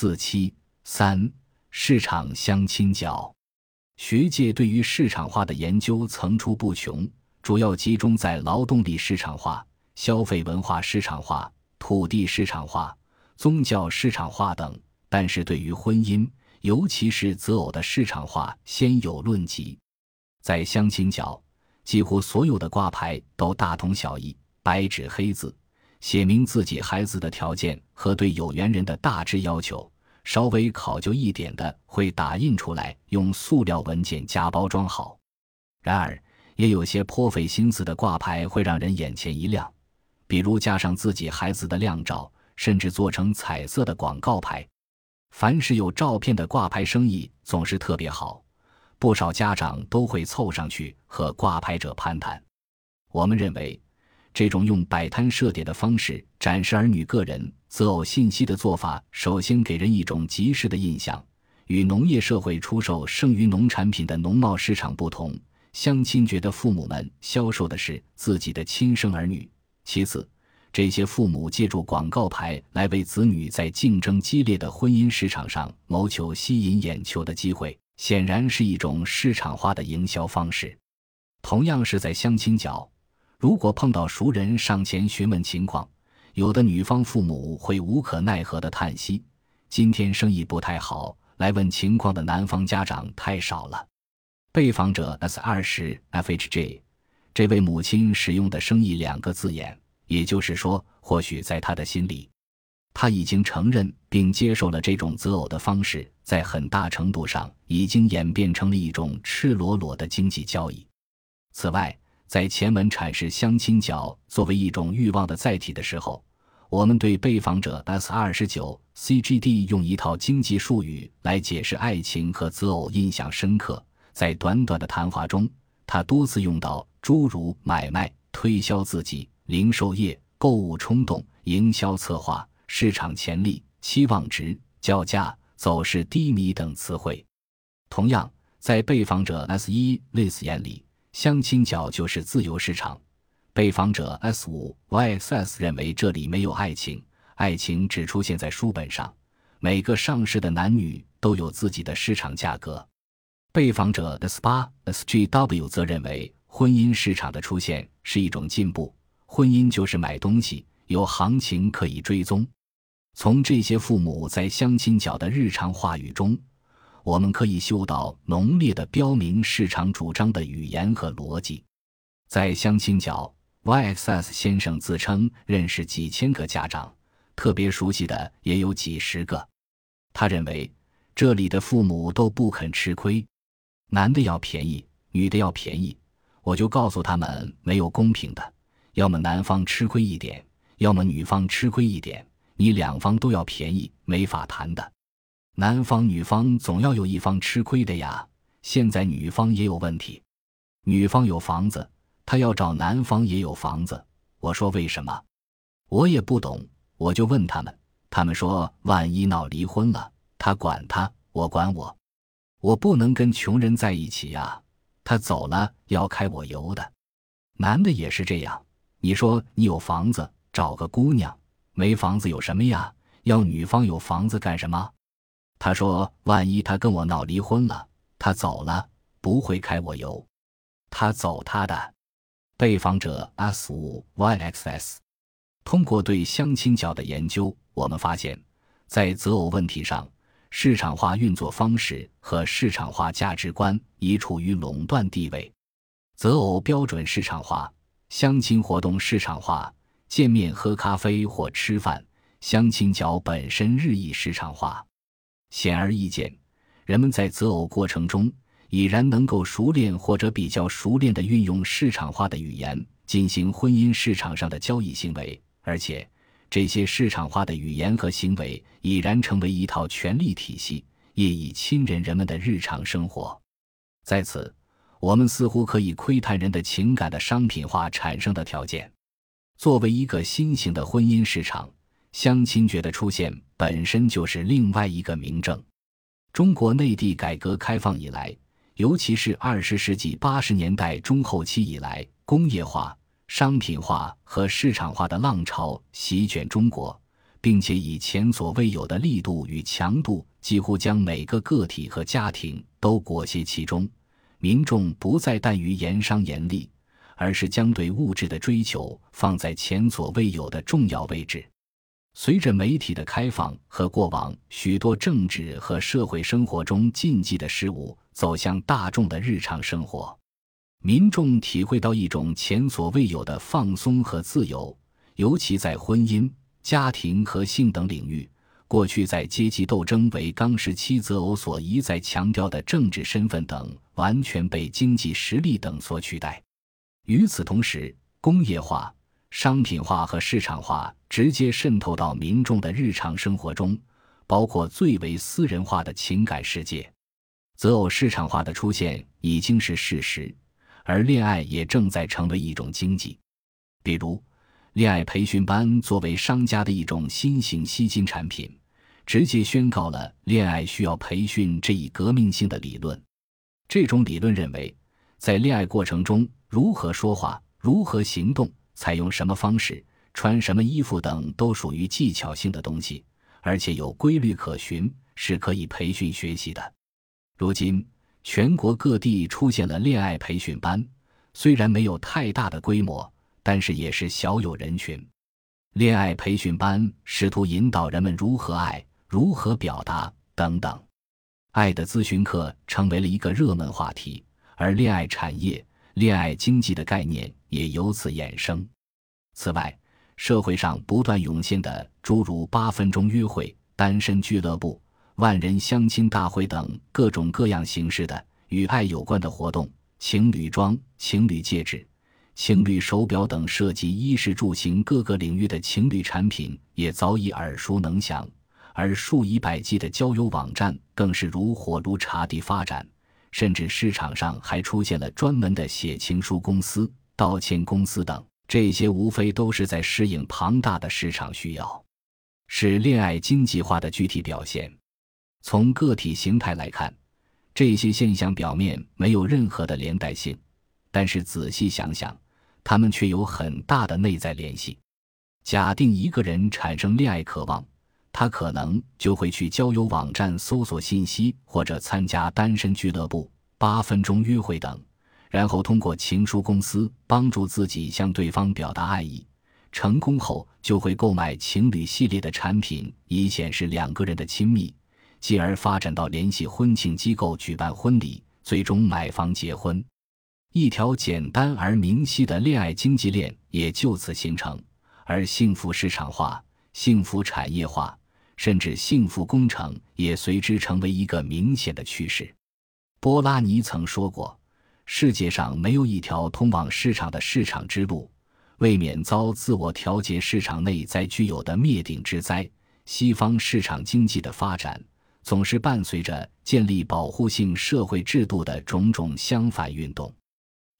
四七三市场相亲角，学界对于市场化的研究层出不穷，主要集中在劳动力市场化、消费文化市场化、土地市场化、宗教市场化等。但是对于婚姻，尤其是择偶的市场化，先有论及。在相亲角，几乎所有的挂牌都大同小异，白纸黑字。写明自己孩子的条件和对有缘人的大致要求，稍微考究一点的会打印出来，用塑料文件夹包装好。然而，也有些颇费心思的挂牌会让人眼前一亮，比如加上自己孩子的靓照，甚至做成彩色的广告牌。凡是有照片的挂牌生意总是特别好，不少家长都会凑上去和挂牌者攀谈。我们认为。这种用摆摊设点的方式展示儿女个人择偶信息的做法，首先给人一种即时的印象。与农业社会出售剩余农产品的农贸市场不同，相亲觉得父母们销售的是自己的亲生儿女。其次，这些父母借助广告牌来为子女在竞争激烈的婚姻市场上谋求吸引眼球的机会，显然是一种市场化的营销方式。同样是在相亲角。如果碰到熟人上前询问情况，有的女方父母会无可奈何的叹息：“今天生意不太好，来问情况的男方家长太少了。”被访者 S 二十 FHJ，这位母亲使用的“生意”两个字眼，也就是说，或许在他的心里，他已经承认并接受了这种择偶的方式，在很大程度上已经演变成了一种赤裸裸的经济交易。此外，在前文阐释相亲角作为一种欲望的载体的时候，我们对被访者 S 二十九 CGD 用一套经济术语来解释爱情和择偶印象深刻。在短短的谈话中，他多次用到诸如买卖、推销自己、零售业、购物冲动、营销策划、市场潜力、期望值、叫价、走势低迷等词汇。同样，在被访者 S 一 Liz 眼里。相亲角就是自由市场，被访者 S 五 YSS 认为这里没有爱情，爱情只出现在书本上。每个上市的男女都有自己的市场价格。被访者 S 八 SGW 则认为婚姻市场的出现是一种进步，婚姻就是买东西，有行情可以追踪。从这些父母在相亲角的日常话语中。我们可以嗅到浓烈的标明市场主张的语言和逻辑。在相亲角，YXS 先生自称认识几千个家长，特别熟悉的也有几十个。他认为这里的父母都不肯吃亏，男的要便宜，女的要便宜。我就告诉他们，没有公平的，要么男方吃亏一点，要么女方吃亏一点，你两方都要便宜，没法谈的。男方女方总要有一方吃亏的呀。现在女方也有问题，女方有房子，她要找男方也有房子。我说为什么？我也不懂，我就问他们，他们说万一闹离婚了，他管他，我管我，我不能跟穷人在一起呀。他走了要开我油的。男的也是这样。你说你有房子，找个姑娘，没房子有什么呀？要女方有房子干什么？他说：“万一他跟我闹离婚了，他走了不会开我油，他走他的。”被访者 S 五 YXS 通过对相亲角的研究，我们发现，在择偶问题上，市场化运作方式和市场化价值观已处于垄断地位。择偶标准市场化，相亲活动市场化，见面喝咖啡或吃饭，相亲角本身日益市场化。显而易见，人们在择偶过程中已然能够熟练或者比较熟练地运用市场化的语言进行婚姻市场上的交易行为，而且这些市场化的语言和行为已然成为一套权力体系，业已侵人人们的日常生活。在此，我们似乎可以窥探人的情感的商品化产生的条件。作为一个新型的婚姻市场。相亲角的出现本身就是另外一个明证。中国内地改革开放以来，尤其是二十世纪八十年代中后期以来，工业化、商品化和市场化的浪潮席卷中国，并且以前所未有的力度与强度，几乎将每个个体和家庭都裹挟其中。民众不再惮于盐商严厉，而是将对物质的追求放在前所未有的重要位置。随着媒体的开放和过往许多政治和社会生活中禁忌的事物走向大众的日常生活，民众体会到一种前所未有的放松和自由，尤其在婚姻、家庭和性等领域。过去在阶级斗争为纲时期择偶所一再强调的政治身份等，完全被经济实力等所取代。与此同时，工业化、商品化和市场化直接渗透到民众的日常生活中，包括最为私人化的情感世界。择偶市场化的出现已经是事实，而恋爱也正在成为一种经济。比如，恋爱培训班作为商家的一种新型吸金产品。直接宣告了恋爱需要培训这一革命性的理论。这种理论认为，在恋爱过程中，如何说话、如何行动、采用什么方式、穿什么衣服等，都属于技巧性的东西，而且有规律可循，是可以培训学习的。如今，全国各地出现了恋爱培训班，虽然没有太大的规模，但是也是小有人群。恋爱培训班试图引导人们如何爱。如何表达等等，爱的咨询课成为了一个热门话题，而恋爱产业、恋爱经济的概念也由此衍生。此外，社会上不断涌现的诸如八分钟约会、单身俱乐部、万人相亲大会等各种各样形式的与爱有关的活动，情侣装、情侣戒指、情侣手表等涉及衣食住行各个领域的情侣产品，也早已耳熟能详。而数以百计的交友网站更是如火如茶地发展，甚至市场上还出现了专门的写情书公司、道歉公司等。这些无非都是在适应庞大的市场需要，是恋爱经济化的具体表现。从个体形态来看，这些现象表面没有任何的连带性，但是仔细想想，他们却有很大的内在联系。假定一个人产生恋爱渴望。他可能就会去交友网站搜索信息，或者参加单身俱乐部、八分钟约会等，然后通过情书公司帮助自己向对方表达爱意。成功后，就会购买情侣系列的产品，以显示两个人的亲密，进而发展到联系婚庆机构举办婚礼，最终买房结婚。一条简单而明晰的恋爱经济链也就此形成，而幸福市场化、幸福产业化。甚至幸福工程也随之成为一个明显的趋势。波拉尼曾说过：“世界上没有一条通往市场的市场之路，为免遭自我调节市场内在具有的灭顶之灾。”西方市场经济的发展总是伴随着建立保护性社会制度的种种相反运动。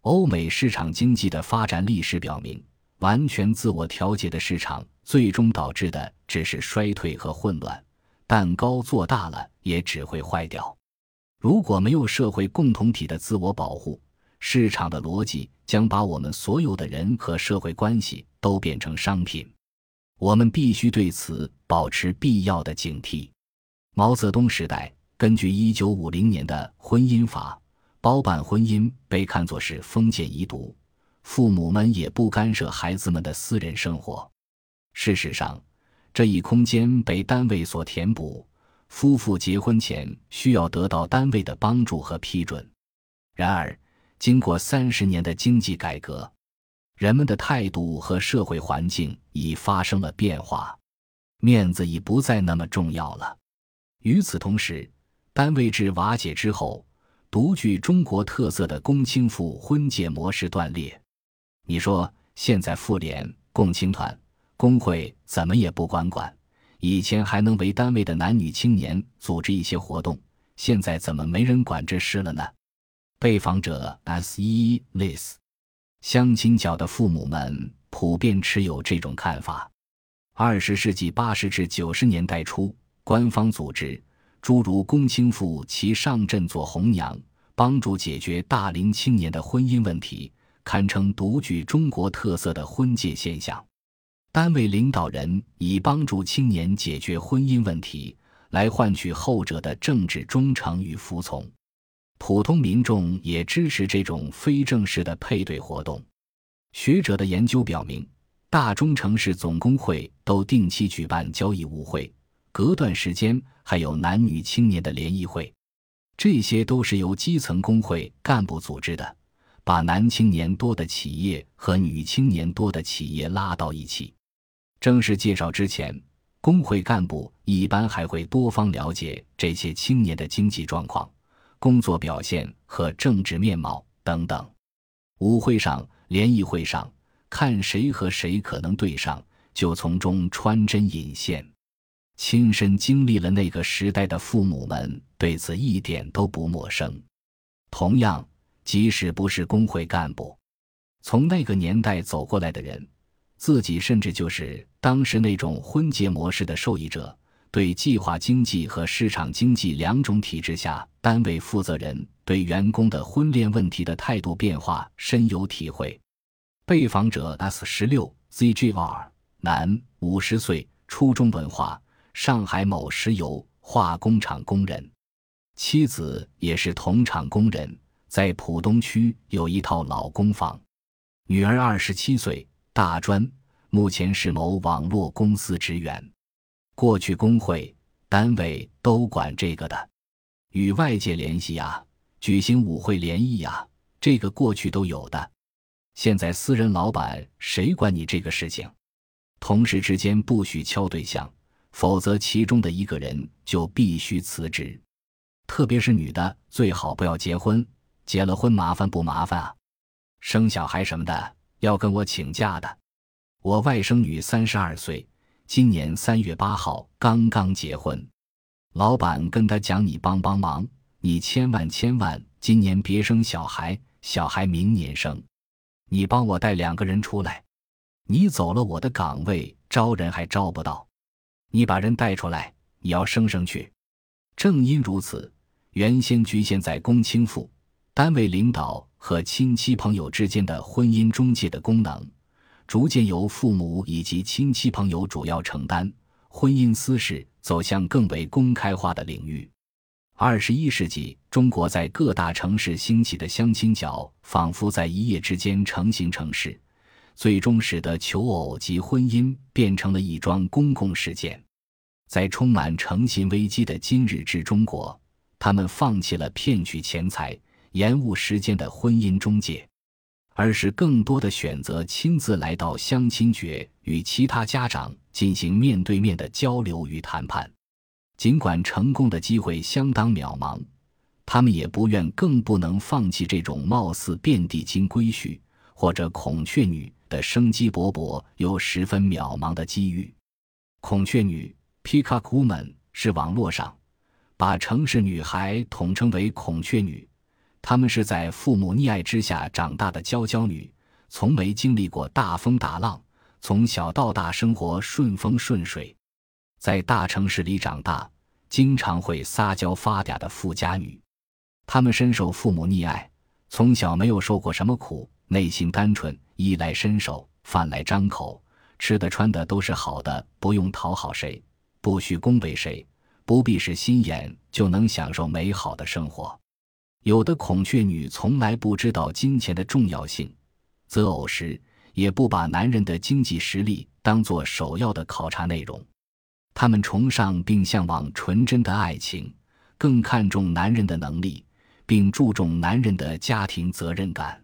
欧美市场经济的发展历史表明，完全自我调节的市场。最终导致的只是衰退和混乱，蛋糕做大了也只会坏掉。如果没有社会共同体的自我保护，市场的逻辑将把我们所有的人和社会关系都变成商品。我们必须对此保持必要的警惕。毛泽东时代，根据1950年的婚姻法，包办婚姻被看作是封建遗毒，父母们也不干涉孩子们的私人生活。事实上，这一空间被单位所填补。夫妇结婚前需要得到单位的帮助和批准。然而，经过三十年的经济改革，人们的态度和社会环境已发生了变化，面子已不再那么重要了。与此同时，单位制瓦解之后，独具中国特色的公卿妇婚介模式断裂。你说，现在妇联、共青团？工会怎么也不管管，以前还能为单位的男女青年组织一些活动，现在怎么没人管这事了呢？被访者 S 一 Liz，相亲角的父母们普遍持有这种看法。二十世纪八十至九十年代初，官方组织诸如公卿妇齐上阵做红娘，帮助解决大龄青年的婚姻问题，堪称独具中国特色的婚介现象。单位领导人以帮助青年解决婚姻问题，来换取后者的政治忠诚与服从。普通民众也支持这种非正式的配对活动。学者的研究表明，大中城市总工会都定期举办交易舞会，隔段时间还有男女青年的联谊会，这些都是由基层工会干部组织的，把男青年多的企业和女青年多的企业拉到一起。正式介绍之前，工会干部一般还会多方了解这些青年的经济状况、工作表现和政治面貌等等。舞会上、联谊会上，看谁和谁可能对上，就从中穿针引线。亲身经历了那个时代的父母们对此一点都不陌生。同样，即使不是工会干部，从那个年代走过来的人。自己甚至就是当时那种婚结模式的受益者，对计划经济和市场经济两种体制下单位负责人对员工的婚恋问题的态度变化深有体会。被访者 S 十六 ZGR 男，五十岁，初中文化，上海某石油化工厂工人，妻子也是同厂工人，在浦东区有一套老公房，女儿二十七岁。大专目前是某网络公司职员，过去工会单位都管这个的，与外界联系呀，举行舞会联谊呀，这个过去都有的。现在私人老板谁管你这个事情？同事之间不许敲对象，否则其中的一个人就必须辞职。特别是女的，最好不要结婚，结了婚麻烦不麻烦啊？生小孩什么的。要跟我请假的，我外甥女三十二岁，今年三月八号刚刚结婚。老板跟他讲：“你帮帮忙，你千万千万今年别生小孩，小孩明年生。你帮我带两个人出来，你走了我的岗位，招人还招不到。你把人带出来，你要升上去。正因如此，原先局限在公亲妇单位领导。”和亲戚朋友之间的婚姻中介的功能，逐渐由父母以及亲戚朋友主要承担，婚姻私事走向更为公开化的领域。二十一世纪，中国在各大城市兴起的相亲角，仿佛在一夜之间成型成势，最终使得求偶及婚姻变成了一桩公共事件。在充满诚信危机的今日之中国，他们放弃了骗取钱财。延误时间的婚姻中介，而是更多的选择亲自来到相亲角，与其他家长进行面对面的交流与谈判。尽管成功的机会相当渺茫，他们也不愿更不能放弃这种貌似遍地金龟婿或者孔雀女的生机勃勃又十分渺茫的机遇。孔雀女 （Peacock Woman） 是网络上把城市女孩统称为孔雀女。她们是在父母溺爱之下长大的娇娇女，从没经历过大风大浪，从小到大生活顺风顺水，在大城市里长大，经常会撒娇发嗲的富家女。她们深受父母溺爱，从小没有受过什么苦，内心单纯，衣来伸手，饭来张口，吃的穿的都是好的，不用讨好谁，不需恭维谁，不必使心眼，就能享受美好的生活。有的孔雀女从来不知道金钱的重要性，择偶时也不把男人的经济实力当做首要的考察内容。她们崇尚并向往纯真的爱情，更看重男人的能力，并注重男人的家庭责任感。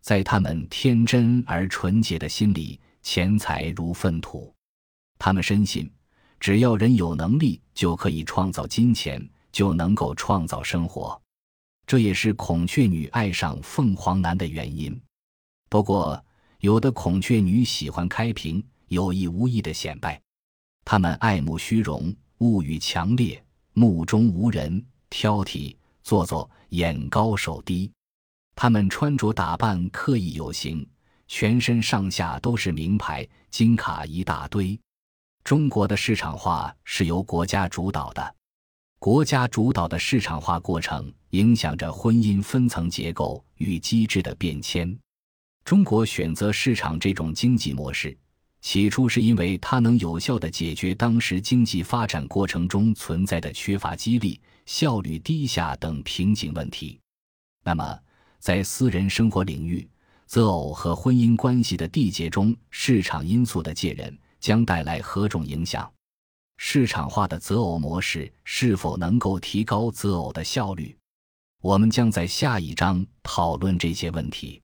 在他们天真而纯洁的心里，钱财如粪土。他们深信，只要人有能力，就可以创造金钱，就能够创造生活。这也是孔雀女爱上凤凰男的原因。不过，有的孔雀女喜欢开屏，有意无意的显摆。她们爱慕虚荣，物欲强烈，目中无人，挑剔、做作，眼高手低。她们穿着打扮刻意有型，全身上下都是名牌、金卡一大堆。中国的市场化是由国家主导的。国家主导的市场化过程影响着婚姻分层结构与机制的变迁。中国选择市场这种经济模式，起初是因为它能有效地解决当时经济发展过程中存在的缺乏激励、效率低下等瓶颈问题。那么，在私人生活领域，择偶和婚姻关系的缔结中，市场因素的介入将带来何种影响？市场化的择偶模式是否能够提高择偶的效率？我们将在下一章讨论这些问题。